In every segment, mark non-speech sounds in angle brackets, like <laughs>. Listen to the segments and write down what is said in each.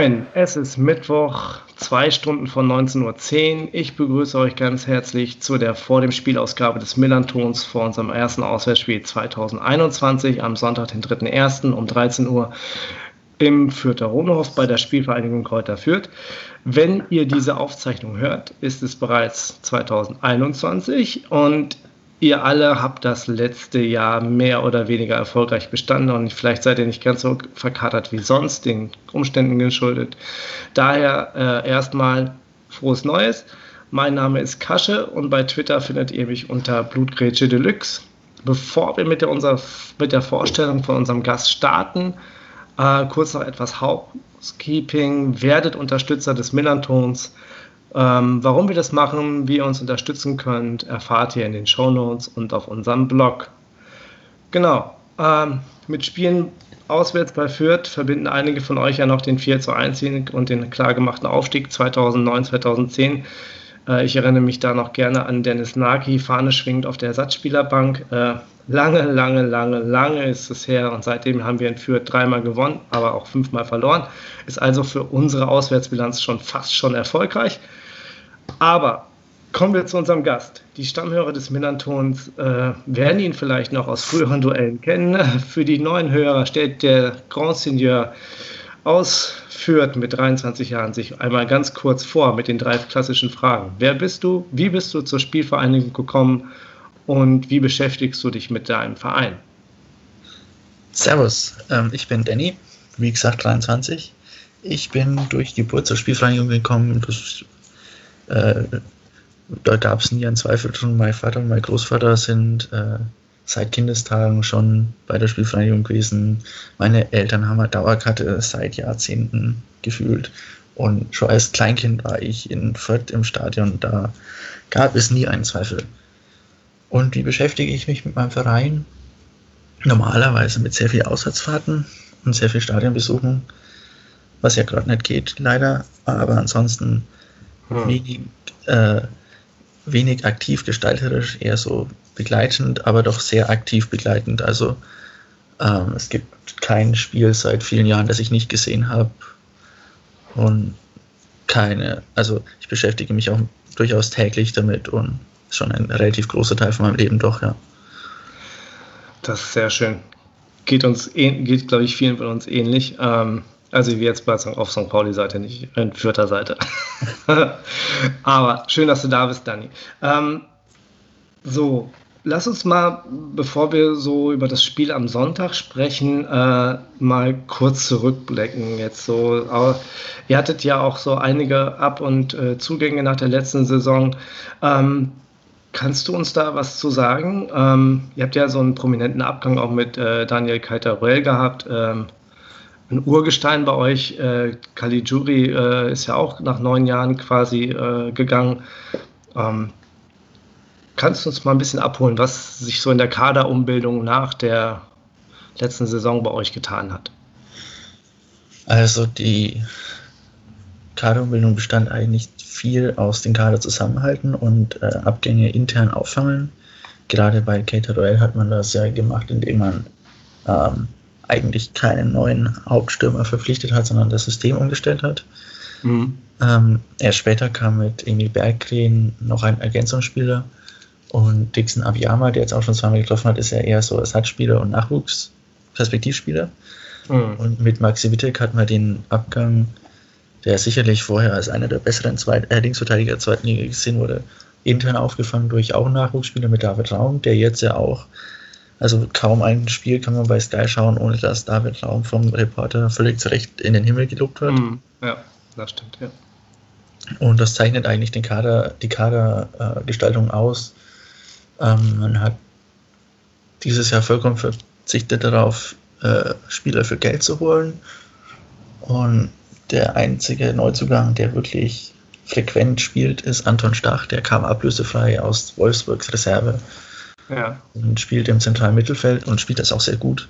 Moin, es ist Mittwoch, zwei Stunden von 19.10 Uhr. Ich begrüße euch ganz herzlich zu der vor dem Spielausgabe des Millantons vor unserem ersten Auswärtsspiel 2021 am Sonntag, den 3.1. um 13 Uhr im Fürther Rohnhof bei der Spielvereinigung Kräuter Fürth. Wenn ihr diese Aufzeichnung hört, ist es bereits 2021 und ihr alle habt das letzte Jahr mehr oder weniger erfolgreich bestanden und vielleicht seid ihr nicht ganz so verkatert wie sonst, den Umständen geschuldet. Daher äh, erstmal frohes Neues. Mein Name ist Kasche und bei Twitter findet ihr mich unter Blutgrätsche Deluxe. Bevor wir mit der, unser, mit der Vorstellung von unserem Gast starten, äh, kurz noch etwas Housekeeping. Werdet Unterstützer des Millantons. Ähm, warum wir das machen, wie ihr uns unterstützen könnt, erfahrt ihr in den Show Notes und auf unserem Blog. Genau. Ähm, mit Spielen auswärts bei Fürth verbinden einige von euch ja noch den 4 zu 1 Sieg und den klargemachten Aufstieg 2009, 2010. Äh, ich erinnere mich da noch gerne an Dennis Naki, Fahne schwingend auf der Ersatzspielerbank. Äh, lange, lange, lange, lange ist es her und seitdem haben wir in Fürth dreimal gewonnen, aber auch fünfmal verloren. Ist also für unsere Auswärtsbilanz schon fast schon erfolgreich. Aber kommen wir zu unserem Gast. Die Stammhörer des Millantons äh, werden ihn vielleicht noch aus früheren Duellen kennen. <laughs> Für die neuen Hörer stellt der Grand Seigneur aus Fürth mit 23 Jahren sich einmal ganz kurz vor mit den drei klassischen Fragen. Wer bist du? Wie bist du zur Spielvereinigung gekommen? Und wie beschäftigst du dich mit deinem Verein? Servus, ähm, ich bin Danny, wie gesagt 23. Ich bin durch Geburt zur Spielvereinigung gekommen. Das äh, da gab es nie einen Zweifel drin. Mein Vater und mein Großvater sind äh, seit Kindestagen schon bei der Spielvereinigung gewesen. Meine Eltern haben eine Dauerkarte seit Jahrzehnten gefühlt. Und schon als Kleinkind war ich in Fürth im Stadion. Da gab es nie einen Zweifel. Und wie beschäftige ich mich mit meinem Verein? Normalerweise mit sehr viel Auswärtsfahrten und sehr viel Stadionbesuchen, was ja gerade nicht geht, leider. Aber ansonsten hm. wenig, äh, wenig aktiv gestalterisch, eher so begleitend, aber doch sehr aktiv begleitend. Also ähm, es gibt kein Spiel seit vielen Jahren, das ich nicht gesehen habe. Und keine, also ich beschäftige mich auch durchaus täglich damit und ist schon ein relativ großer Teil von meinem Leben doch, ja. Das ist sehr schön. Geht uns, geht, glaube ich, vielen von uns ähnlich. Ähm, also wie jetzt bei auf St. Pauli-Seite, nicht in Fürther Seite. <laughs> Aber schön, dass du da bist, Dani. Ähm, so, lass uns mal, bevor wir so über das Spiel am Sonntag sprechen, äh, mal kurz zurückblicken. Jetzt so, ihr hattet ja auch so einige Ab- und äh, Zugänge nach der letzten Saison. Ähm, kannst du uns da was zu sagen? Ähm, ihr habt ja so einen prominenten Abgang auch mit äh, Daniel Keiter-Ruel gehabt. Ähm, ein Urgestein bei euch. Äh, Caligiuri äh, ist ja auch nach neun Jahren quasi äh, gegangen. Ähm, kannst du uns mal ein bisschen abholen, was sich so in der Kaderumbildung nach der letzten Saison bei euch getan hat? Also die Kaderumbildung bestand eigentlich viel aus den Kader zusammenhalten und äh, Abgänge intern auffangen. Gerade bei Cater hat man das ja gemacht, indem man ähm, eigentlich keinen neuen Hauptstürmer verpflichtet hat, sondern das System umgestellt hat. Mhm. Ähm, erst später kam mit Emil Berggren noch ein Ergänzungsspieler und Dixon Abiyama, der jetzt auch schon zweimal getroffen hat, ist ja eher so Ersatzspieler und Nachwuchsperspektivspieler. Mhm. Und mit Maxi Wittek hat man den Abgang, der sicherlich vorher als einer der besseren Zweit äh, Linksverteidiger der zweiten Liga gesehen wurde, intern aufgefangen durch auch einen Nachwuchsspieler mit David Raum, der jetzt ja auch also kaum ein Spiel kann man bei Sky schauen, ohne dass David Raum vom Reporter völlig zu Recht in den Himmel gelobt wird. Mm, ja, das stimmt, ja. Und das zeichnet eigentlich den Kader, die Kadergestaltung äh, aus. Ähm, man hat dieses Jahr vollkommen verzichtet darauf, äh, Spieler für Geld zu holen. Und der einzige Neuzugang, der wirklich frequent spielt, ist Anton Stach. Der kam ablösefrei aus Wolfsburgs Reserve ja. Und spielt im zentralen Mittelfeld und spielt das auch sehr gut.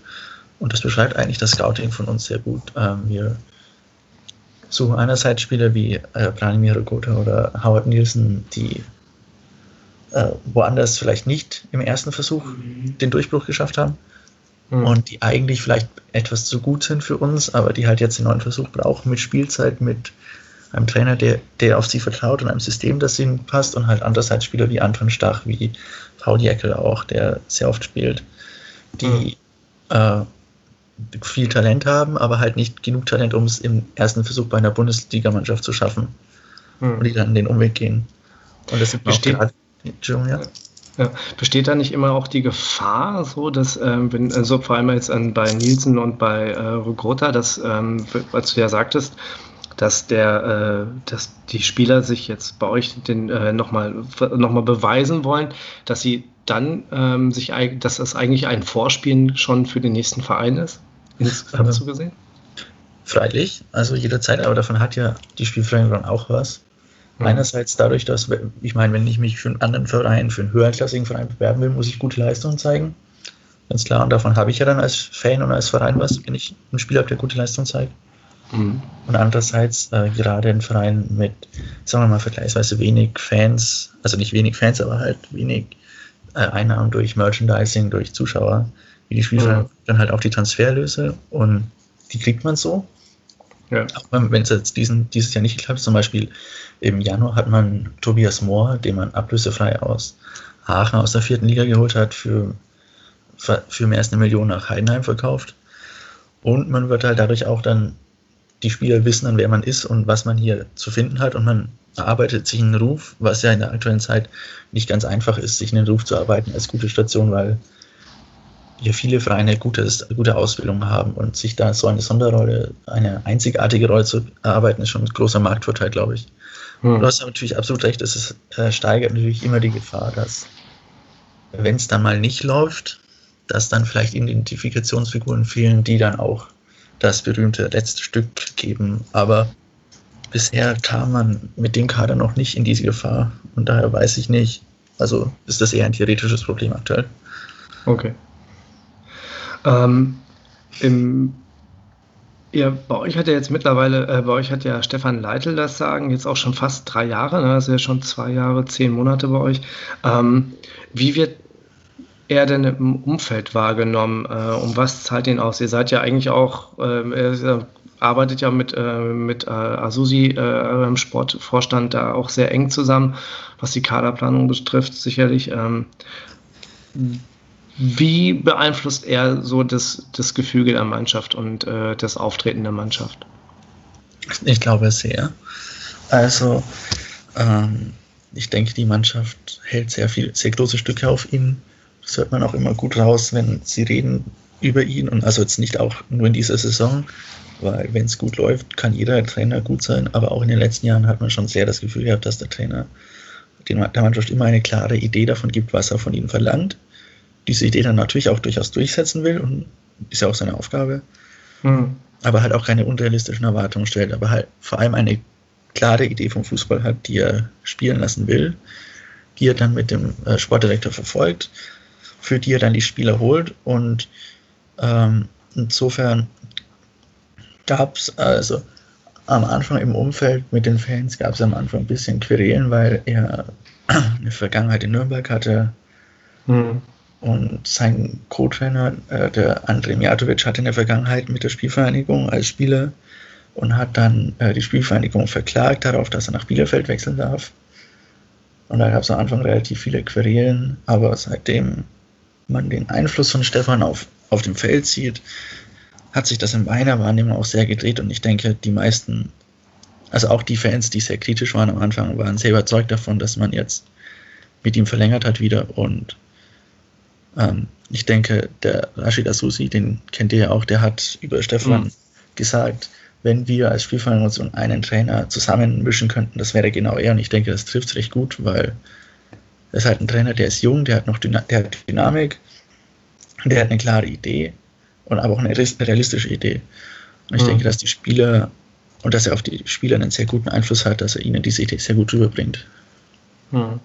Und das beschreibt eigentlich das Scouting von uns sehr gut. Ähm, wir suchen einerseits Spieler wie äh, Branimir Rogota oder Howard Nielsen, die äh, woanders vielleicht nicht im ersten Versuch mhm. den Durchbruch geschafft haben mhm. und die eigentlich vielleicht etwas zu gut sind für uns, aber die halt jetzt den neuen Versuch brauchen mit Spielzeit, mit einem Trainer, der, der auf sie vertraut und einem System, das ihnen passt und halt andererseits Spieler wie Anton Stach, wie Paul Jäckel auch, der sehr oft spielt, die mhm. äh, viel Talent haben, aber halt nicht genug Talent, um es im ersten Versuch bei einer Bundesligamannschaft zu schaffen mhm. und die dann den Umweg gehen. Und das sind Besteht, auch Entschuldigung, ja. Ja. Besteht da nicht immer auch die Gefahr, so dass, ähm, wenn, also vor allem jetzt an, bei Nielsen und bei äh, Rogrota, dass, ähm, als du ja sagtest, dass der, äh, dass die Spieler sich jetzt bei euch den äh, nochmal noch mal beweisen wollen, dass sie dann ähm, sich, dass das eigentlich ein Vorspielen schon für den nächsten Verein ist? Insgesamt so gesehen? Freilich, also jederzeit, aber davon hat ja die Spielvereinigung auch was. Mhm. Einerseits dadurch, dass, ich meine, wenn ich mich für einen anderen Verein, für einen höherklassigen Verein bewerben will, muss ich gute Leistungen zeigen. Ganz klar, und davon habe ich ja dann als Fan und als Verein was, wenn ich einen Spieler habe, der gute Leistung zeigt. Mhm. Und andererseits äh, gerade ein Verein mit, sagen wir mal, vergleichsweise wenig Fans, also nicht wenig Fans, aber halt wenig äh, Einnahmen durch Merchandising, durch Zuschauer, wie die Spielvereine, mhm. dann halt auch die Transferlöse und die kriegt man so. Ja. Wenn es jetzt diesen, dieses Jahr nicht geklappt hat, zum Beispiel im Januar hat man Tobias Mohr, den man ablösefrei aus Aachen aus der vierten Liga geholt hat, für, für mehr als eine Million nach Heidenheim verkauft. Und man wird halt dadurch auch dann, die Spieler wissen dann, wer man ist und was man hier zu finden hat und man erarbeitet sich einen Ruf, was ja in der aktuellen Zeit nicht ganz einfach ist, sich einen Ruf zu erarbeiten als gute Station, weil ja viele Vereine gutes, gute Ausbildung haben und sich da so eine Sonderrolle, eine einzigartige Rolle zu erarbeiten, ist schon ein großer Marktvorteil, glaube ich. Hm. Du hast natürlich absolut recht, es äh, steigert natürlich immer die Gefahr, dass, wenn es dann mal nicht läuft, dass dann vielleicht Identifikationsfiguren fehlen, die dann auch das berühmte letzte Stück geben. Aber bisher kam man mit dem Kader noch nicht in diese Gefahr und daher weiß ich nicht. Also ist das eher ein theoretisches Problem aktuell. Okay. Ähm, im, ja, bei euch hat ja jetzt mittlerweile, äh, bei euch hat ja Stefan Leitl das Sagen, jetzt auch schon fast drei Jahre, ne? also ja schon zwei Jahre, zehn Monate bei euch. Ähm, wie wird er denn im Umfeld wahrgenommen? Äh, um was zahlt ihn aus? Ihr seid ja eigentlich auch, äh, er arbeitet ja mit, äh, mit äh, Asusi äh, im Sportvorstand da auch sehr eng zusammen, was die Kaderplanung betrifft, sicherlich. Ähm, wie beeinflusst er so das, das Gefüge der Mannschaft und äh, das Auftreten der Mannschaft? Ich glaube sehr. Also, ähm, ich denke, die Mannschaft hält sehr viel, sehr große Stücke auf ihn. Das hört man auch immer gut raus, wenn sie reden über ihn. Und also jetzt nicht auch nur in dieser Saison, weil wenn es gut läuft, kann jeder Trainer gut sein, aber auch in den letzten Jahren hat man schon sehr das Gefühl gehabt, dass der Trainer der Mannschaft immer eine klare Idee davon gibt, was er von ihnen verlangt. Diese Idee dann natürlich auch durchaus durchsetzen will und ist ja auch seine Aufgabe, mhm. aber halt auch keine unrealistischen Erwartungen stellt, aber halt vor allem eine klare Idee vom Fußball hat, die er spielen lassen will, die er dann mit dem äh, Sportdirektor verfolgt, für die er dann die Spieler holt und ähm, insofern gab es also am Anfang im Umfeld mit den Fans gab es am Anfang ein bisschen Querelen, weil er <clears throat> eine Vergangenheit in Nürnberg hatte. Mhm. Und sein Co-Trainer, äh, der Andrej Mijatovic, hatte in der Vergangenheit mit der Spielvereinigung als Spieler und hat dann äh, die Spielvereinigung verklagt darauf, dass er nach Bielefeld wechseln darf. Und da gab es am Anfang relativ viele Querelen, aber seitdem man den Einfluss von Stefan auf, auf dem Feld sieht, hat sich das in meiner Wahrnehmung auch sehr gedreht und ich denke, die meisten, also auch die Fans, die sehr kritisch waren am Anfang, waren sehr überzeugt davon, dass man jetzt mit ihm verlängert hat wieder und ähm, ich denke, der Rashid Asusi, den kennt ihr ja auch, der hat über Stefan mhm. gesagt, wenn wir als Spielvereinigung und einen Trainer zusammenmischen könnten, das wäre genau er. Und ich denke, das trifft recht gut, weil er ist halt ein Trainer, der ist jung, der hat noch Dyna der hat Dynamik, der hat eine klare Idee und aber auch eine realistische Idee. Und ich mhm. denke, dass die Spieler und dass er auf die Spieler einen sehr guten Einfluss hat, dass er ihnen diese Idee sehr gut rüberbringt. Mhm.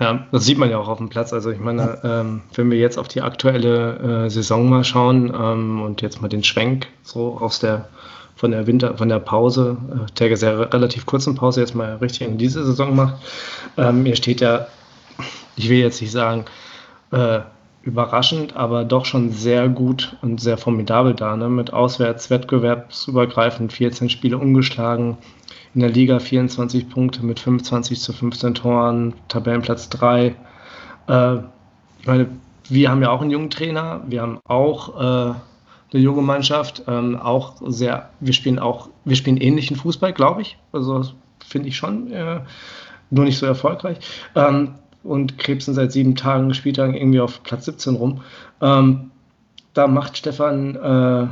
Ja, das sieht man ja auch auf dem Platz. Also ich meine, ähm, wenn wir jetzt auf die aktuelle äh, Saison mal schauen ähm, und jetzt mal den Schwenk so aus der von der Winter, von der Pause, äh, der sehr relativ kurzen Pause jetzt mal richtig in diese Saison macht. Ähm, ihr steht ja, ich will jetzt nicht sagen, äh, überraschend, aber doch schon sehr gut und sehr formidabel da, ne? mit auswärts wettbewerbsübergreifend 14 Spiele umgeschlagen, in der Liga 24 Punkte mit 25 zu 15 Toren, Tabellenplatz 3. Äh, ich meine, wir haben ja auch einen jungen Trainer, wir haben auch äh, eine junge Mannschaft, ähm, auch sehr, wir spielen auch, wir spielen ähnlichen Fußball, glaube ich. Also finde ich schon, äh, nur nicht so erfolgreich. Ähm, und krebsen seit sieben Tagen, Spieltagen irgendwie auf Platz 17 rum. Ähm, da macht Stefan äh,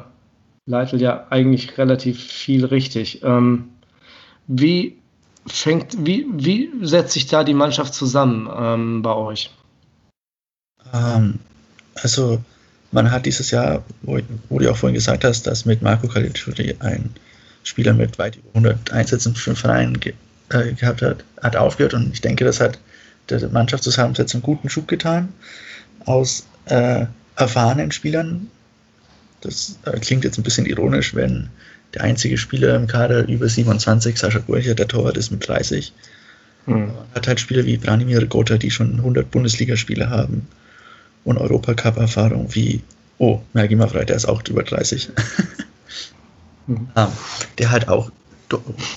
Leitl ja eigentlich relativ viel richtig. Ähm, wie fängt, wie, wie setzt sich da die Mannschaft zusammen ähm, bei euch? Ähm, also man hat dieses Jahr, wo, wo, du auch vorhin gesagt hast, dass mit Marco Caligiuri ein Spieler mit weit über 100 Einsätzen für den Verein ge äh, gehabt hat, hat aufgehört und ich denke, das hat der Mannschaftszusammensetzung einen guten Schub getan aus äh, erfahrenen Spielern. Das äh, klingt jetzt ein bisschen ironisch, wenn der einzige Spieler im Kader über 27, Sascha Burcher, der Torwart ist mit 30. Mhm. Hat halt Spieler wie Branimir Gotha, die schon 100 Bundesligaspiele haben und Europacup-Erfahrung wie, oh, Mergi Mafrei, der ist auch über 30. <laughs> mhm. um, der halt auch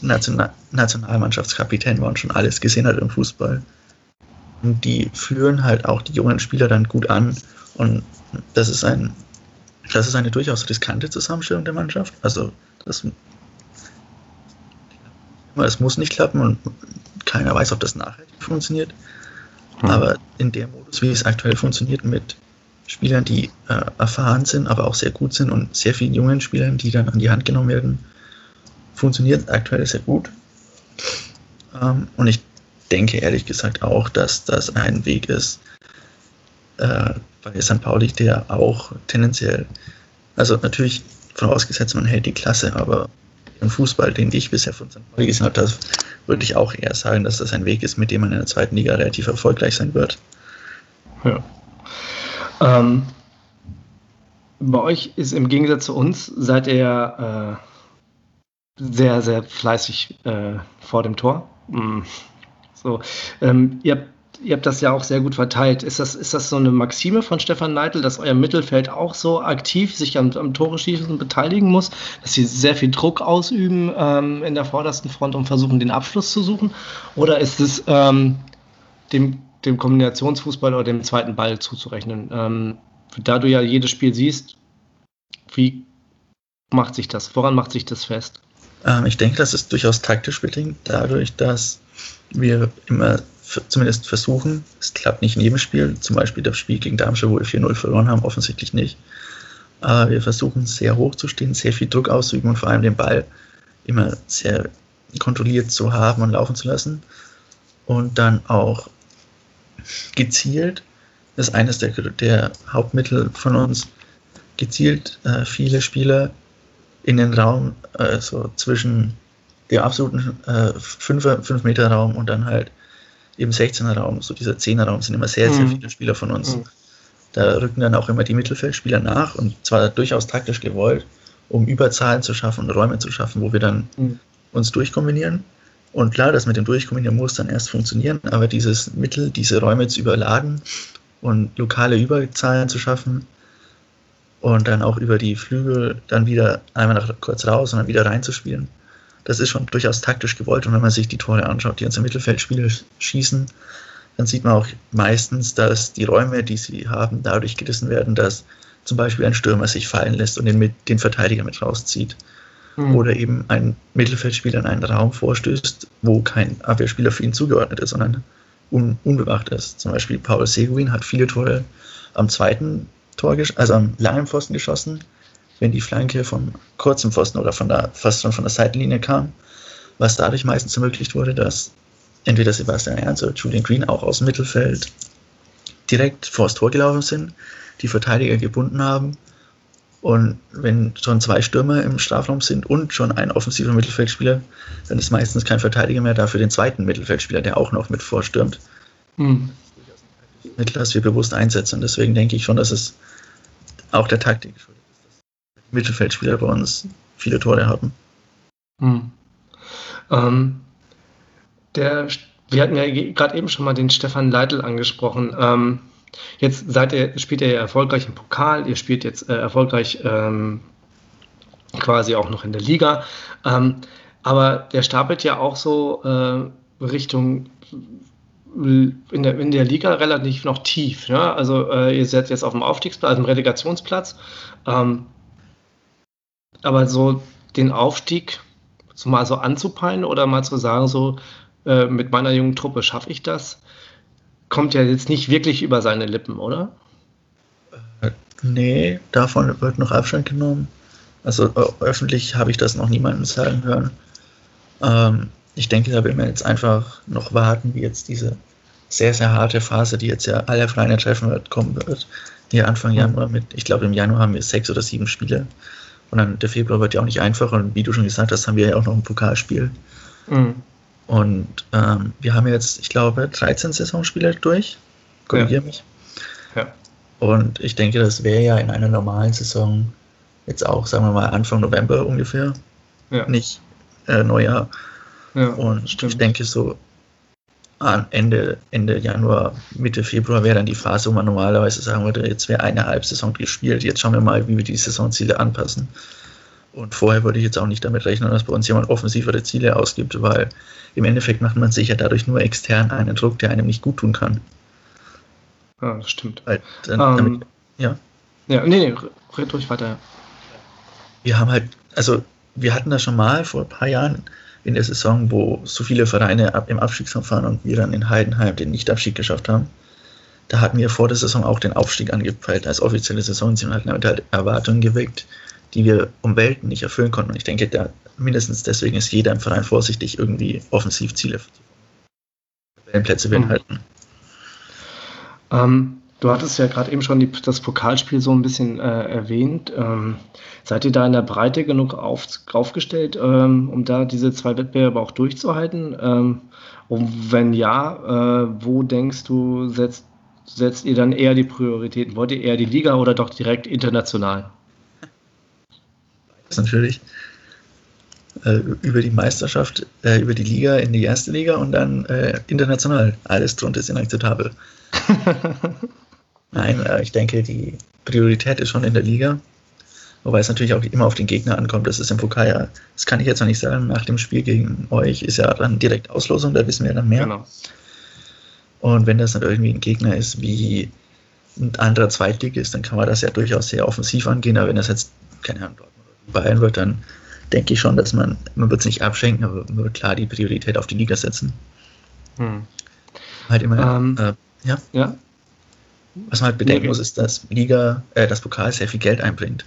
National Nationalmannschaftskapitän war und schon alles gesehen hat im Fußball. Und die führen halt auch die jungen Spieler dann gut an. Und das ist ein, das ist eine durchaus riskante Zusammenstellung der Mannschaft. Also das, es muss nicht klappen und keiner weiß, ob das nachhaltig funktioniert. Hm. Aber in dem Modus, wie es aktuell funktioniert, mit Spielern, die äh, erfahren sind, aber auch sehr gut sind und sehr vielen jungen Spielern, die dann an die Hand genommen werden, funktioniert aktuell sehr gut. Ähm, und ich denke ehrlich gesagt auch, dass das ein Weg ist äh, bei St. Pauli, der auch tendenziell, also natürlich vorausgesetzt, man hält die Klasse, aber im Fußball, den ich bisher von St. Pauli gesehen habe, würde ich auch eher sagen, dass das ein Weg ist, mit dem man in der zweiten Liga relativ erfolgreich sein wird. Ja. Ähm, bei euch ist im Gegensatz zu uns, seid ihr äh, sehr, sehr fleißig äh, vor dem Tor. Mhm. So, ähm, ihr, habt, ihr habt das ja auch sehr gut verteilt. Ist das, ist das so eine Maxime von Stefan Neitel, dass euer Mittelfeld auch so aktiv sich am, am Tore schießen beteiligen muss, dass sie sehr viel Druck ausüben ähm, in der vordersten Front und versuchen, den Abschluss zu suchen? Oder ist es ähm, dem, dem Kombinationsfußball oder dem zweiten Ball zuzurechnen? Ähm, da du ja jedes Spiel siehst, wie macht sich das? Woran macht sich das fest? Ähm, ich denke, das ist durchaus taktisch bedingt, dadurch, dass wir immer zumindest versuchen, es klappt nicht in jedem Spiel, zum Beispiel das Spiel gegen Darmstadt, wo wir 4-0 verloren haben, offensichtlich nicht. Aber wir versuchen sehr hoch zu stehen, sehr viel Druck auszuüben und vor allem den Ball immer sehr kontrolliert zu haben und laufen zu lassen. Und dann auch gezielt, das ist eines der, der Hauptmittel von uns, gezielt äh, viele Spieler in den Raum äh, so zwischen dem absoluten äh, 5, Meter Raum und dann halt eben 16er Raum, so dieser 10er Raum sind immer sehr, sehr mhm. viele Spieler von uns. Mhm. Da rücken dann auch immer die Mittelfeldspieler nach und zwar durchaus taktisch gewollt, um Überzahlen zu schaffen und Räume zu schaffen, wo wir dann mhm. uns durchkombinieren. Und klar, das mit dem Durchkombinieren muss dann erst funktionieren, aber dieses Mittel, diese Räume zu überladen und lokale Überzahlen zu schaffen und dann auch über die Flügel dann wieder einmal nach, kurz raus und dann wieder reinzuspielen, das ist schon durchaus taktisch gewollt. Und wenn man sich die Tore anschaut, die unsere Mittelfeldspieler schießen, dann sieht man auch meistens, dass die Räume, die sie haben, dadurch gerissen werden, dass zum Beispiel ein Stürmer sich fallen lässt und den, den Verteidiger mit rauszieht. Mhm. Oder eben ein Mittelfeldspieler in einen Raum vorstößt, wo kein Abwehrspieler für ihn zugeordnet ist, sondern un unbewacht ist. Zum Beispiel Paul Seguin hat viele Tore am zweiten Tor, also am langen Pfosten geschossen, wenn die Flanke vom kurzen Pfosten oder von der, fast schon von der Seitenlinie kam, was dadurch meistens ermöglicht wurde, dass entweder Sebastian Ernst oder Julian Green auch aus dem Mittelfeld direkt vor das Tor gelaufen sind, die Verteidiger gebunden haben und wenn schon zwei Stürmer im Strafraum sind und schon ein offensiver Mittelfeldspieler, dann ist meistens kein Verteidiger mehr da für den zweiten Mittelfeldspieler, der auch noch mit vorstürmt. Mhm. Mittel, das wir bewusst einsetzen. Und deswegen denke ich schon, dass es auch der Taktik schuldet. Mittelfeldspieler bei uns viele Tore hatten. Hm. Ähm, der, wir hatten ja gerade eben schon mal den Stefan Leitl angesprochen. Ähm, jetzt seid ihr, spielt ihr erfolgreich im Pokal, ihr spielt jetzt äh, erfolgreich ähm, quasi auch noch in der Liga. Ähm, aber der stapelt ja auch so äh, Richtung in der, in der Liga relativ noch tief. Ne? Also äh, ihr seid jetzt auf dem Aufstiegsplatz, also im Relegationsplatz. Ähm, aber so den Aufstieg so mal so anzupeilen oder mal zu sagen, so äh, mit meiner jungen Truppe schaffe ich das, kommt ja jetzt nicht wirklich über seine Lippen, oder? Äh, nee, davon wird noch Abstand genommen. Also öffentlich habe ich das noch niemandem sagen hören. Ähm, ich denke, da will man jetzt einfach noch warten, wie jetzt diese sehr, sehr harte Phase, die jetzt ja alle Vereine treffen wird, kommen wird. Hier Anfang Januar mit, ich glaube im Januar haben wir sechs oder sieben Spiele. Und dann der Februar wird ja auch nicht einfacher. Und wie du schon gesagt hast, haben wir ja auch noch ein Pokalspiel. Mhm. Und ähm, wir haben jetzt, ich glaube, 13 Saisonspiele durch. Korrigiere ja. mich. Ja. Und ich denke, das wäre ja in einer normalen Saison jetzt auch, sagen wir mal, Anfang November ungefähr. Ja. Nicht äh, Neujahr. Ja, und stimmt. ich denke, so Ende, Ende Januar, Mitte Februar wäre dann die Phase, wo man normalerweise sagen würde, jetzt wäre eine Halbsaison gespielt, jetzt schauen wir mal, wie wir die Saisonziele anpassen. Und vorher würde ich jetzt auch nicht damit rechnen, dass bei uns jemand offensivere Ziele ausgibt, weil im Endeffekt macht man sich ja dadurch nur extern einen Druck, der einem nicht gut tun kann. Ja, das stimmt. Weil, dann, um, ähm, damit, ja. Ja, nee, nee, red ruhig weiter. Wir haben halt, also wir hatten das schon mal vor ein paar Jahren, in der Saison, wo so viele Vereine ab im Abstiegskampf waren und wir dann in Heidenheim den Nichtabstieg geschafft haben. Da hatten wir vor der Saison auch den Aufstieg angepeilt als offizielle Saisonziel und hatten halt Erwartungen geweckt, die wir um Welten nicht erfüllen konnten. Und ich denke, da mindestens deswegen ist jeder im Verein vorsichtig, irgendwie offensiv Ziele Plätze werden mhm. Ähm, Du hattest ja gerade eben schon die, das Pokalspiel so ein bisschen äh, erwähnt. Ähm, seid ihr da in der Breite genug auf, aufgestellt, ähm, um da diese zwei Wettbewerbe auch durchzuhalten? Ähm, und wenn ja, äh, wo denkst du, setzt, setzt ihr dann eher die Prioritäten? Wollt ihr eher die Liga oder doch direkt international? Das natürlich. Äh, über die Meisterschaft, äh, über die Liga in die erste Liga und dann äh, international. Alles drunter ist inakzeptabel. <laughs> Nein, äh, ich denke, die Priorität ist schon in der Liga. Wobei es natürlich auch immer auf den Gegner ankommt. Das ist im Pokal ja, das kann ich jetzt noch nicht sagen. Nach dem Spiel gegen euch ist ja dann direkt Auslosung, da wissen wir dann mehr. Genau. Und wenn das dann irgendwie ein Gegner ist wie ein anderer Zweitligist, dann kann man das ja durchaus sehr offensiv angehen. Aber wenn das jetzt, keine Ahnung, Bayern wird, dann denke ich schon, dass man, man wird es nicht abschenken, aber man wird klar die Priorität auf die Liga setzen. Hm. Halt immer, ähm, äh, ja. ja. Was man halt bedenken muss, ist, dass Liga, äh, das Pokal sehr viel Geld einbringt,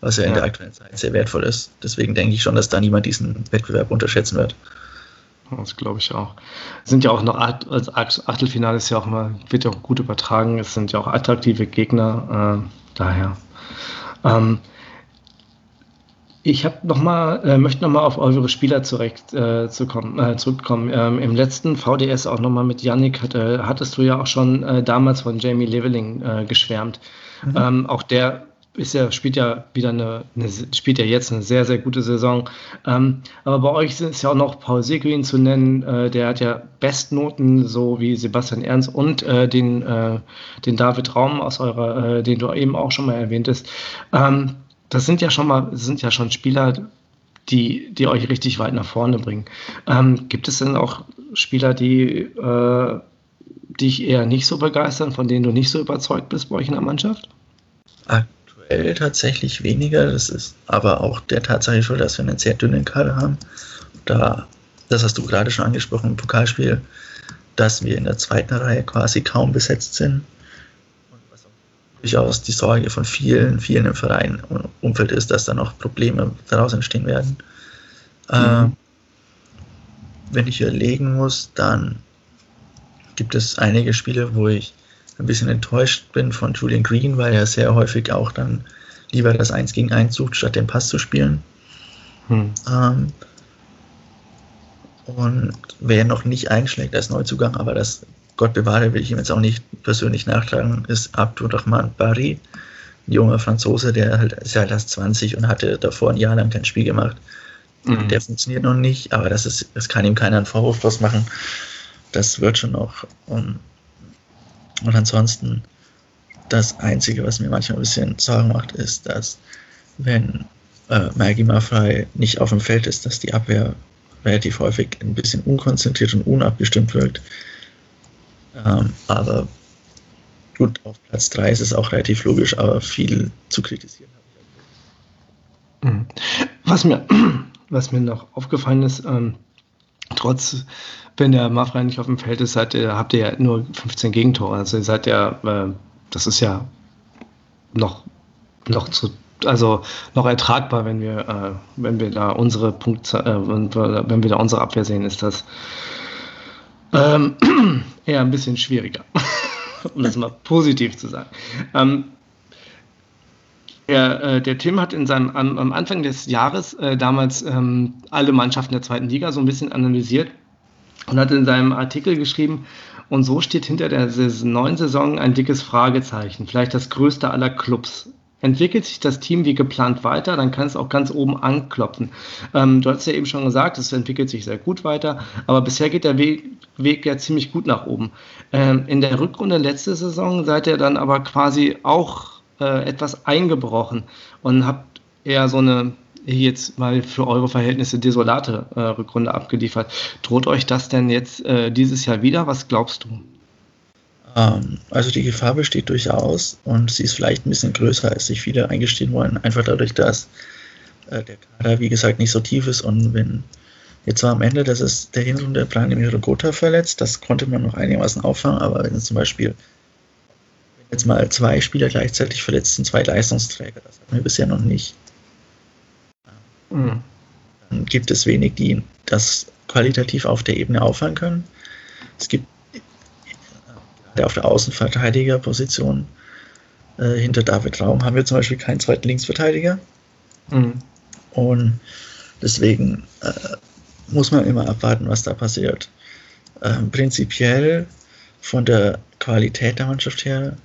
was ja, ja in der aktuellen Zeit sehr wertvoll ist. Deswegen denke ich schon, dass da niemand diesen Wettbewerb unterschätzen wird. Das glaube ich auch. Es sind ja auch noch als Achtelfinale ist ja auch immer, wird ja auch gut übertragen. Es sind ja auch attraktive Gegner, äh, daher. Ähm, ich habe noch mal, äh, möchte nochmal auf eure Spieler zurecht, äh, zu kommen, äh, zurückkommen. Ähm, Im letzten VDS auch nochmal mit Yannick hatte, hattest du ja auch schon äh, damals von Jamie Leveling äh, geschwärmt. Mhm. Ähm, auch der ist ja, spielt ja wieder eine, eine, spielt ja jetzt eine sehr, sehr gute Saison. Ähm, aber bei euch ist ja auch noch Paul Seguin zu nennen, äh, der hat ja Bestnoten, so wie Sebastian Ernst und äh, den, äh, den David Raum aus eurer, äh, den du eben auch schon mal erwähntest. Ähm, das sind ja schon mal, sind ja schon Spieler, die, die euch richtig weit nach vorne bringen. Ähm, gibt es denn auch Spieler, die äh, dich eher nicht so begeistern, von denen du nicht so überzeugt bist bei euch in der Mannschaft? Aktuell tatsächlich weniger. Das ist aber auch der Tatsache schuld, dass wir einen sehr dünnen Kader haben. Da, das hast du gerade schon angesprochen im Pokalspiel, dass wir in der zweiten Reihe quasi kaum besetzt sind durchaus die Sorge von vielen, vielen im Verein und Umfeld ist, dass da noch Probleme daraus entstehen werden. Mhm. Äh, wenn ich überlegen muss, dann gibt es einige Spiele, wo ich ein bisschen enttäuscht bin von Julian Green, weil er sehr häufig auch dann lieber das 1 gegen 1 sucht, statt den Pass zu spielen. Hm. Ähm, und wer noch nicht einschlägt als Neuzugang, aber das Gott bewahre, will ich ihm jetzt auch nicht persönlich nachtragen, ist Abdurrahman Bari, ein junger Franzose, der halt ist ja halt erst 20 und hatte davor ein Jahr lang kein Spiel gemacht. Mhm. Der funktioniert noch nicht, aber das ist, das kann ihm keiner einen Vorwurf draus machen. Das wird schon noch. Und, und ansonsten, das Einzige, was mir manchmal ein bisschen Sorgen macht, ist, dass wenn äh, Maggie Maffrey nicht auf dem Feld ist, dass die Abwehr relativ häufig ein bisschen unkonzentriert und unabgestimmt wirkt. Ähm, aber gut, auf Platz 3 ist es auch relativ logisch, aber viel zu kritisieren habe ich. Mhm. Was mir, <clears throat> was mir noch aufgefallen ist, ähm, trotz, wenn der Mafra nicht auf dem Feld ist, seid ihr, habt ihr ja nur 15 Gegentore. Also ihr seid ja, äh, das ist ja noch, noch zu also noch ertragbar, wenn wir, äh, wenn wir da unsere Punkte, äh, wenn wir da unsere Abwehr sehen, ist das ähm, <clears throat> eher ein bisschen schwieriger, <laughs> um das mal positiv zu sagen. Ähm, der, äh, der, Tim hat in seinem, am, am Anfang des Jahres äh, damals ähm, alle Mannschaften der zweiten Liga so ein bisschen analysiert und hat in seinem Artikel geschrieben, und so steht hinter der neuen Saison ein dickes Fragezeichen, vielleicht das größte aller Clubs. Entwickelt sich das Team wie geplant weiter, dann kann es auch ganz oben anklopfen. Ähm, du hast ja eben schon gesagt, es entwickelt sich sehr gut weiter, aber bisher geht der Weg, Weg ja ziemlich gut nach oben. Ähm, in der Rückrunde letzte Saison seid ihr dann aber quasi auch äh, etwas eingebrochen und habt eher so eine jetzt mal für eure Verhältnisse desolate äh, Rückrunde abgeliefert. Droht euch das denn jetzt äh, dieses Jahr wieder? Was glaubst du? Ähm, also die Gefahr besteht durchaus und sie ist vielleicht ein bisschen größer, als sich viele eingestehen wollen. Einfach dadurch, dass äh, der Kader, wie gesagt, nicht so tief ist und wenn jetzt war am Ende, das ist der Hinrunde Planimir Gotha verletzt, das konnte man noch einigermaßen auffangen, aber wenn zum Beispiel jetzt mal zwei Spieler gleichzeitig verletzt sind, zwei Leistungsträger, das hatten wir bisher noch nicht. Mhm. Dann gibt es wenig, die das qualitativ auf der Ebene auffangen können. Es gibt gerade auf der Außenverteidigerposition äh, hinter David Raum haben wir zum Beispiel keinen zweiten Linksverteidiger. Mhm. Und deswegen äh, muss man immer abwarten, was da passiert. Ähm, prinzipiell von der Qualität der Mannschaft her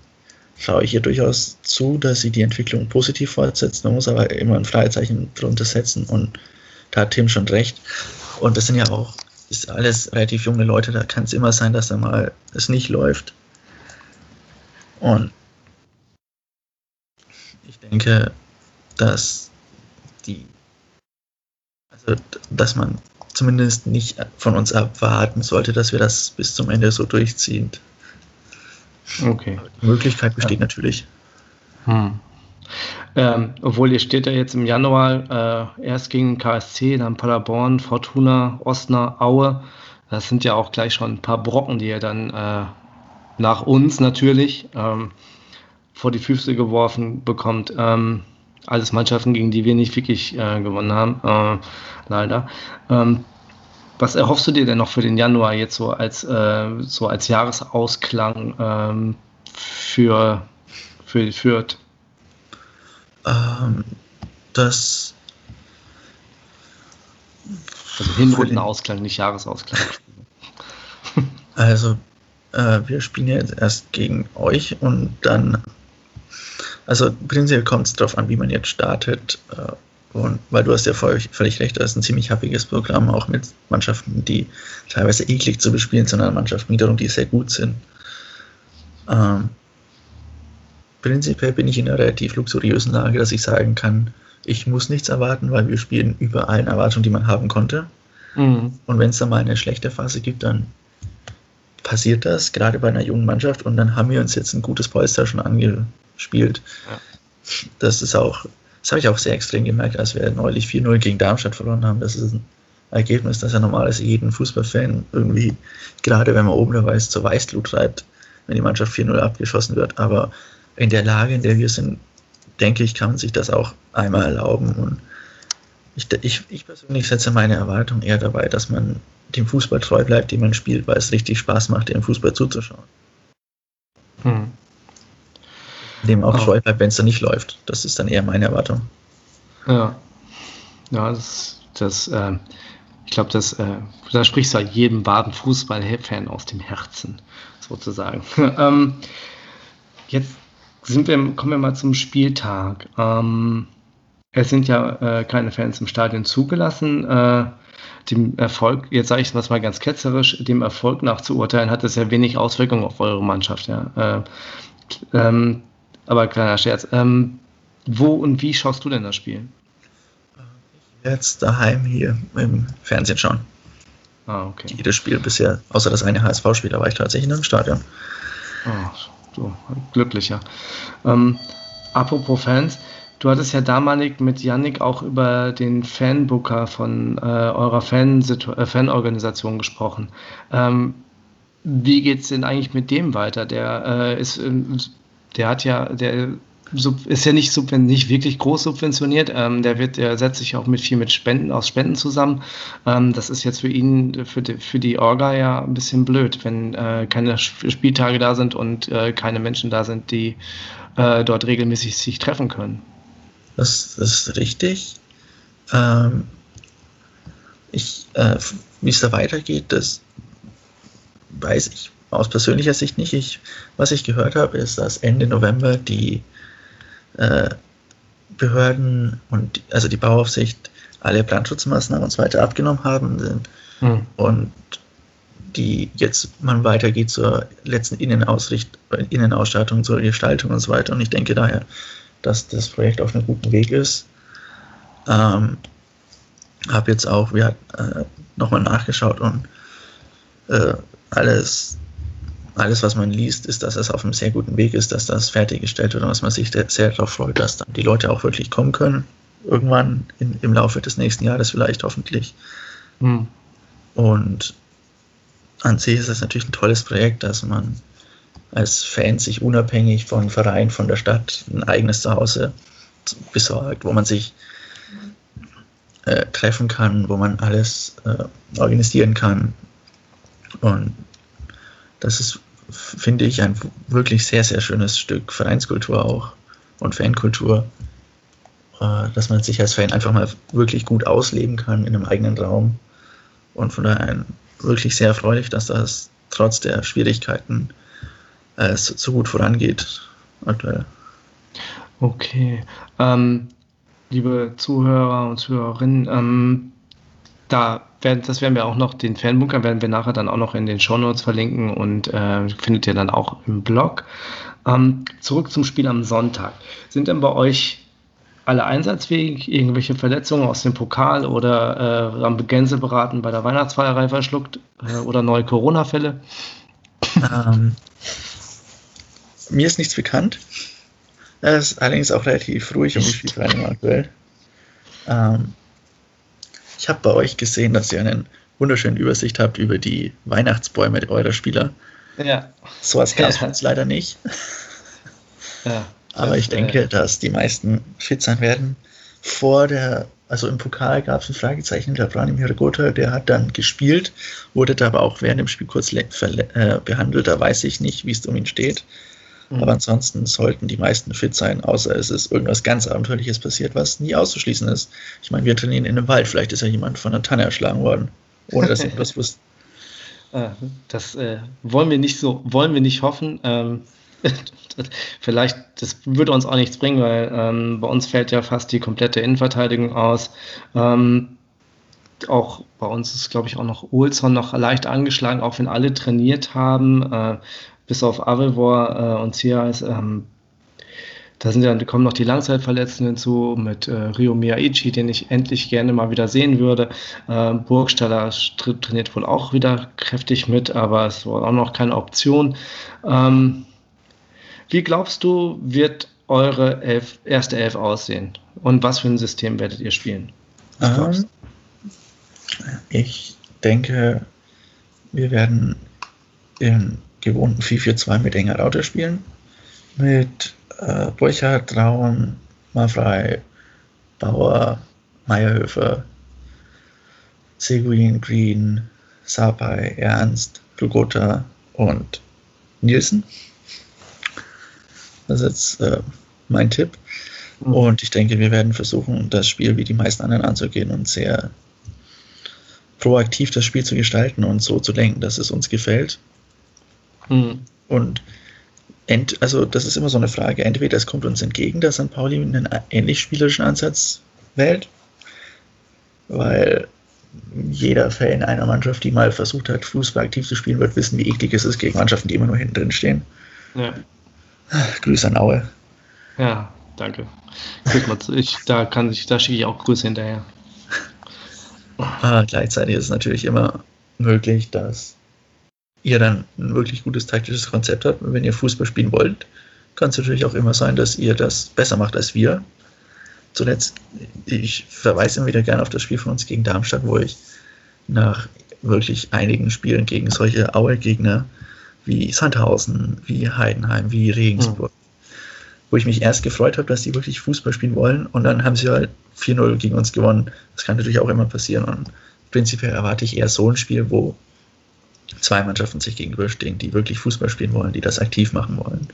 schaue ich hier durchaus zu, dass sie die Entwicklung positiv fortsetzt. Man muss aber immer ein Freizeichen drunter setzen und da hat Tim schon recht. Und das sind ja auch, ist alles relativ junge Leute, da kann es immer sein, dass da mal es nicht läuft. Und ich denke, dass die, also dass man zumindest nicht von uns erwarten sollte, dass wir das bis zum Ende so durchziehen. Okay. Die Möglichkeit besteht ja. natürlich. Hm. Ähm, obwohl ihr steht ja jetzt im Januar äh, erst gegen KSC, dann Paderborn, Fortuna, Osnabrück, Aue. Das sind ja auch gleich schon ein paar Brocken, die ihr dann äh, nach uns natürlich ähm, vor die Füße geworfen bekommt. Ähm, alles Mannschaften, gegen die wir nicht wirklich äh, gewonnen haben, äh, leider. Ähm, was erhoffst du dir denn noch für den Januar jetzt so als, äh, so als Jahresausklang ähm, für, für Fürth? Ähm, das. Also Hinrundenausklang, nicht Jahresausklang. Also, äh, wir spielen jetzt erst gegen euch und dann. Also, prinzipiell kommt es darauf an, wie man jetzt startet. Äh, und weil du hast ja völlig, völlig recht, das ist ein ziemlich happiges Programm, auch mit Mannschaften, die teilweise eklig zu bespielen sind, sondern Mannschaften wiederum, die sehr gut sind. Ähm, prinzipiell bin ich in einer relativ luxuriösen Lage, dass ich sagen kann, ich muss nichts erwarten, weil wir spielen über allen Erwartungen, die man haben konnte. Mhm. Und wenn es dann mal eine schlechte Phase gibt, dann passiert das, gerade bei einer jungen Mannschaft. Und dann haben wir uns jetzt ein gutes Polster schon angespielt. Ja. Das ist auch das habe ich auch sehr extrem gemerkt, als wir neulich 4-0 gegen Darmstadt verloren haben. Das ist ein Ergebnis, das ja normalerweise jeden Fußballfan irgendwie, gerade wenn man oben dabei ist, zur Weißglut treibt, wenn die Mannschaft 4-0 abgeschossen wird. Aber in der Lage, in der wir sind, denke ich, kann man sich das auch einmal erlauben. Und ich, ich, ich persönlich setze meine Erwartung eher dabei, dass man dem Fußball treu bleibt, den man spielt, weil es richtig Spaß macht, dem Fußball zuzuschauen. Hm dem auch oh. treu bleibt, wenn es dann nicht läuft. Das ist dann eher meine Erwartung. Ja. Ja, das, das äh, ich glaube, das, äh, da sprichst du halt jedem baden Fußball-Fan aus dem Herzen, sozusagen. <laughs> ähm, jetzt sind wir, kommen wir mal zum Spieltag. Ähm, es sind ja äh, keine Fans im Stadion zugelassen. Äh, dem Erfolg, jetzt sage ich es mal ganz ketzerisch, dem Erfolg nach zu urteilen, hat es ja wenig Auswirkungen auf eure Mannschaft. Ja. Äh, ähm, aber kleiner Scherz. Ähm, wo und wie schaust du denn das Spiel? Jetzt daheim hier im Fernsehen schauen. Ah, okay. Jedes Spiel bisher, außer das eine HSV-Spiel, da war ich tatsächlich in einem Stadion. Oh, so, glücklicher. Ähm, apropos Fans, du hattest ja damalig mit Yannick auch über den Fanbooker von äh, eurer Fan äh, Fanorganisation gesprochen. Ähm, wie geht es denn eigentlich mit dem weiter? Der äh, ist, der hat ja, der ist ja nicht, nicht wirklich groß subventioniert. Ähm, der wird, der setzt sich auch mit viel mit Spenden aus Spenden zusammen. Ähm, das ist jetzt für ihn, für die, für die Orga ja ein bisschen blöd, wenn äh, keine Spieltage da sind und äh, keine Menschen da sind, die äh, dort regelmäßig sich treffen können. Das, das ist richtig. Ähm, ich, äh, wie es da weitergeht, das weiß ich aus persönlicher Sicht nicht. Ich, was ich gehört habe, ist, dass Ende November die äh, Behörden und also die Bauaufsicht alle Brandschutzmaßnahmen und so weiter abgenommen haben mhm. und die jetzt man weitergeht zur letzten Innenausricht, Innenausstattung, zur Gestaltung und so weiter. Und ich denke daher, dass das Projekt auf einem guten Weg ist. Ähm, habe jetzt auch wir, äh, nochmal nachgeschaut und äh, alles alles, was man liest, ist, dass es auf einem sehr guten Weg ist, dass das fertiggestellt wird und dass man sich sehr darauf freut, dass dann die Leute auch wirklich kommen können. Irgendwann in, im Laufe des nächsten Jahres vielleicht hoffentlich. Mhm. Und an sich ist das natürlich ein tolles Projekt, dass man als Fan sich unabhängig von Verein, von der Stadt ein eigenes Zuhause besorgt, wo man sich äh, treffen kann, wo man alles äh, organisieren kann. Und das ist, finde ich, ein wirklich sehr, sehr schönes Stück Vereinskultur auch und Fankultur, äh, dass man sich als Fan einfach mal wirklich gut ausleben kann in einem eigenen Raum. Und von daher wirklich sehr erfreulich, dass das trotz der Schwierigkeiten äh, so, so, gut vorangeht aktuell. Okay. Ähm, liebe Zuhörer und Zuhörerinnen, ähm, da werden, das werden wir auch noch, den Fanbunker werden wir nachher dann auch noch in den Shownotes verlinken und äh, findet ihr dann auch im Blog. Ähm, zurück zum Spiel am Sonntag. Sind denn bei euch alle einsatzfähig? Irgendwelche Verletzungen aus dem Pokal oder äh, am Gänsebraten bei der Weihnachtsfeierei verschluckt äh, oder neue Corona-Fälle? Ähm, mir ist nichts bekannt. Es ist allerdings auch relativ ruhig um die Spielvereinigung aktuell. Ähm, ich habe bei euch gesehen, dass ihr eine wunderschöne Übersicht habt über die Weihnachtsbäume eurer Spieler. Ja. So was gab es ja. uns leider nicht. Ja. Aber ich denke, dass die meisten fit sein werden. Vor der, also im Pokal gab es ein Fragezeichen, der Branimir Gotha, der hat dann gespielt, wurde da aber auch während dem Spiel kurz äh, behandelt. Da weiß ich nicht, wie es um ihn steht. Mhm. Aber ansonsten sollten die meisten fit sein, außer es ist irgendwas ganz Abenteuerliches passiert, was nie auszuschließen ist. Ich meine, wir trainieren in einem Wald, vielleicht ist ja jemand von einer Tanne erschlagen worden, ohne dass wir <laughs> das wussten. Ah, das äh, wollen wir nicht so, wollen wir nicht hoffen. Ähm, <laughs> vielleicht, das würde uns auch nichts bringen, weil ähm, bei uns fällt ja fast die komplette Innenverteidigung aus. Ähm, auch bei uns ist, glaube ich, auch noch Olson noch leicht angeschlagen, auch wenn alle trainiert haben. Äh, bis auf Avevor äh, und Cias. Ähm, da sind ja, kommen noch die Langzeitverletzten hinzu mit äh, Rio Miyaichi, den ich endlich gerne mal wieder sehen würde. Äh, Burgstaller trainiert wohl auch wieder kräftig mit, aber es war auch noch keine Option. Ähm, wie glaubst du, wird eure Elf, erste Elf aussehen? Und was für ein System werdet ihr spielen? Ähm, ich denke, wir werden in gewohnten 4-4-2 mit enger Raute spielen. Mit äh, Burchard, Traun, Mafrei, Bauer, Meierhöfer, Seguin, Green, Sapai, Ernst, Glugota und Nielsen. Das ist jetzt äh, mein Tipp. Mhm. Und ich denke, wir werden versuchen, das Spiel wie die meisten anderen anzugehen und sehr proaktiv das Spiel zu gestalten und so zu denken, dass es uns gefällt. Mhm. Und ent, also das ist immer so eine Frage. Entweder es kommt uns entgegen, dass St. Pauli einen ähnlich spielerischen Ansatz wählt, weil jeder Fan einer Mannschaft, die mal versucht hat, Fußball aktiv zu spielen, wird wissen, wie eklig es ist gegen Mannschaften, die immer nur hinten drin stehen. Ja. Grüße an Aue. Ja, danke. Ich, da, kann ich, da schicke ich auch Grüße hinterher. Ah, gleichzeitig ist es natürlich immer möglich, dass ihr dann ein wirklich gutes taktisches Konzept habt. wenn ihr Fußball spielen wollt, kann es natürlich auch immer sein, dass ihr das besser macht als wir. Zuletzt, ich verweise immer wieder gerne auf das Spiel von uns gegen Darmstadt, wo ich nach wirklich einigen Spielen gegen solche Aue-Gegner wie Sandhausen, wie Heidenheim, wie Regensburg, mhm. wo ich mich erst gefreut habe, dass die wirklich Fußball spielen wollen und dann haben sie halt 4-0 gegen uns gewonnen. Das kann natürlich auch immer passieren und prinzipiell erwarte ich eher so ein Spiel, wo zwei Mannschaften sich gegenüberstehen, die wirklich Fußball spielen wollen, die das aktiv machen wollen.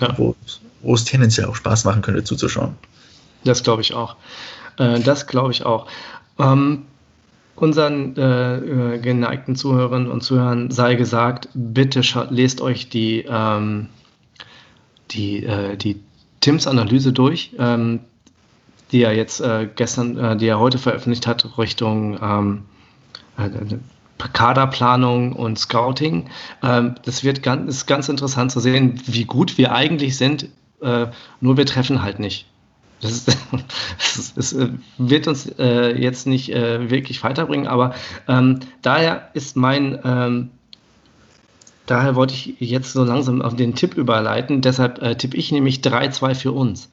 Ja. Wo, wo es tendenziell auch Spaß machen könnte zuzuschauen. Das glaube ich auch. Äh, das glaube ich auch. Ähm, unseren äh, äh geneigten Zuhörern und Zuhörern sei gesagt, bitte lest euch die, ähm, die, äh, die Tims Analyse durch, ähm, die er jetzt äh, gestern, äh, die er heute veröffentlicht hat, Richtung ähm, Kaderplanung und Scouting. Ähm, das wird ganz, ist ganz interessant zu sehen, wie gut wir eigentlich sind, äh, nur wir treffen halt nicht. Das, ist, <laughs> das, äh, wird uns äh, jetzt nicht äh, wirklich weiterbringen, aber ähm, daher ist mein, ähm, daher wollte ich jetzt so langsam auf den Tipp überleiten. Deshalb äh, tippe ich nämlich 3-2 für uns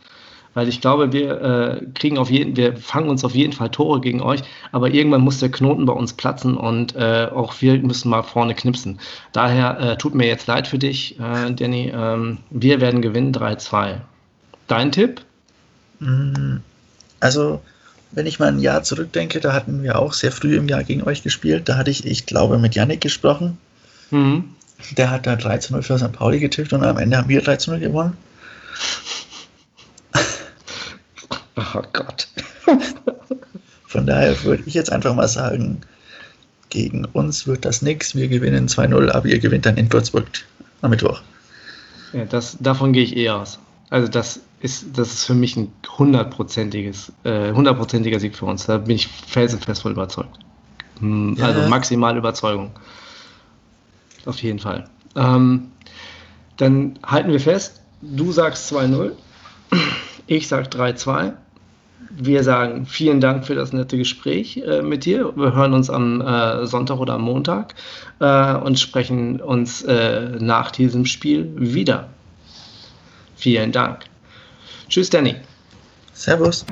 weil ich glaube, wir äh, kriegen auf jeden, wir fangen uns auf jeden Fall Tore gegen euch, aber irgendwann muss der Knoten bei uns platzen und äh, auch wir müssen mal vorne knipsen. Daher äh, tut mir jetzt leid für dich, äh, Danny. Ähm, wir werden gewinnen 3-2. Dein Tipp? Mm, also, wenn ich mal ein Jahr zurückdenke, da hatten wir auch sehr früh im Jahr gegen euch gespielt. Da hatte ich, ich glaube, mit Yannick gesprochen. Mhm. Der hat da 13-0 für St. Pauli getippt und am Ende haben wir 13-0 gewonnen. <laughs> Oh Gott. <laughs> Von daher würde ich jetzt einfach mal sagen, gegen uns wird das nichts. Wir gewinnen 2-0, aber ihr gewinnt dann in Würzburg am Mittwoch. Ja, das, davon gehe ich eh aus. Also das ist, das ist für mich ein hundertprozentiges, äh, hundertprozentiger Sieg für uns. Da bin ich felsenfest voll überzeugt. Hm, ja. Also maximal Überzeugung. Auf jeden Fall. Ähm, dann halten wir fest, du sagst 2-0, ich sag 3-2 wir sagen vielen Dank für das nette Gespräch äh, mit dir. Wir hören uns am äh, Sonntag oder am Montag äh, und sprechen uns äh, nach diesem Spiel wieder. Vielen Dank. Tschüss, Danny. Servus.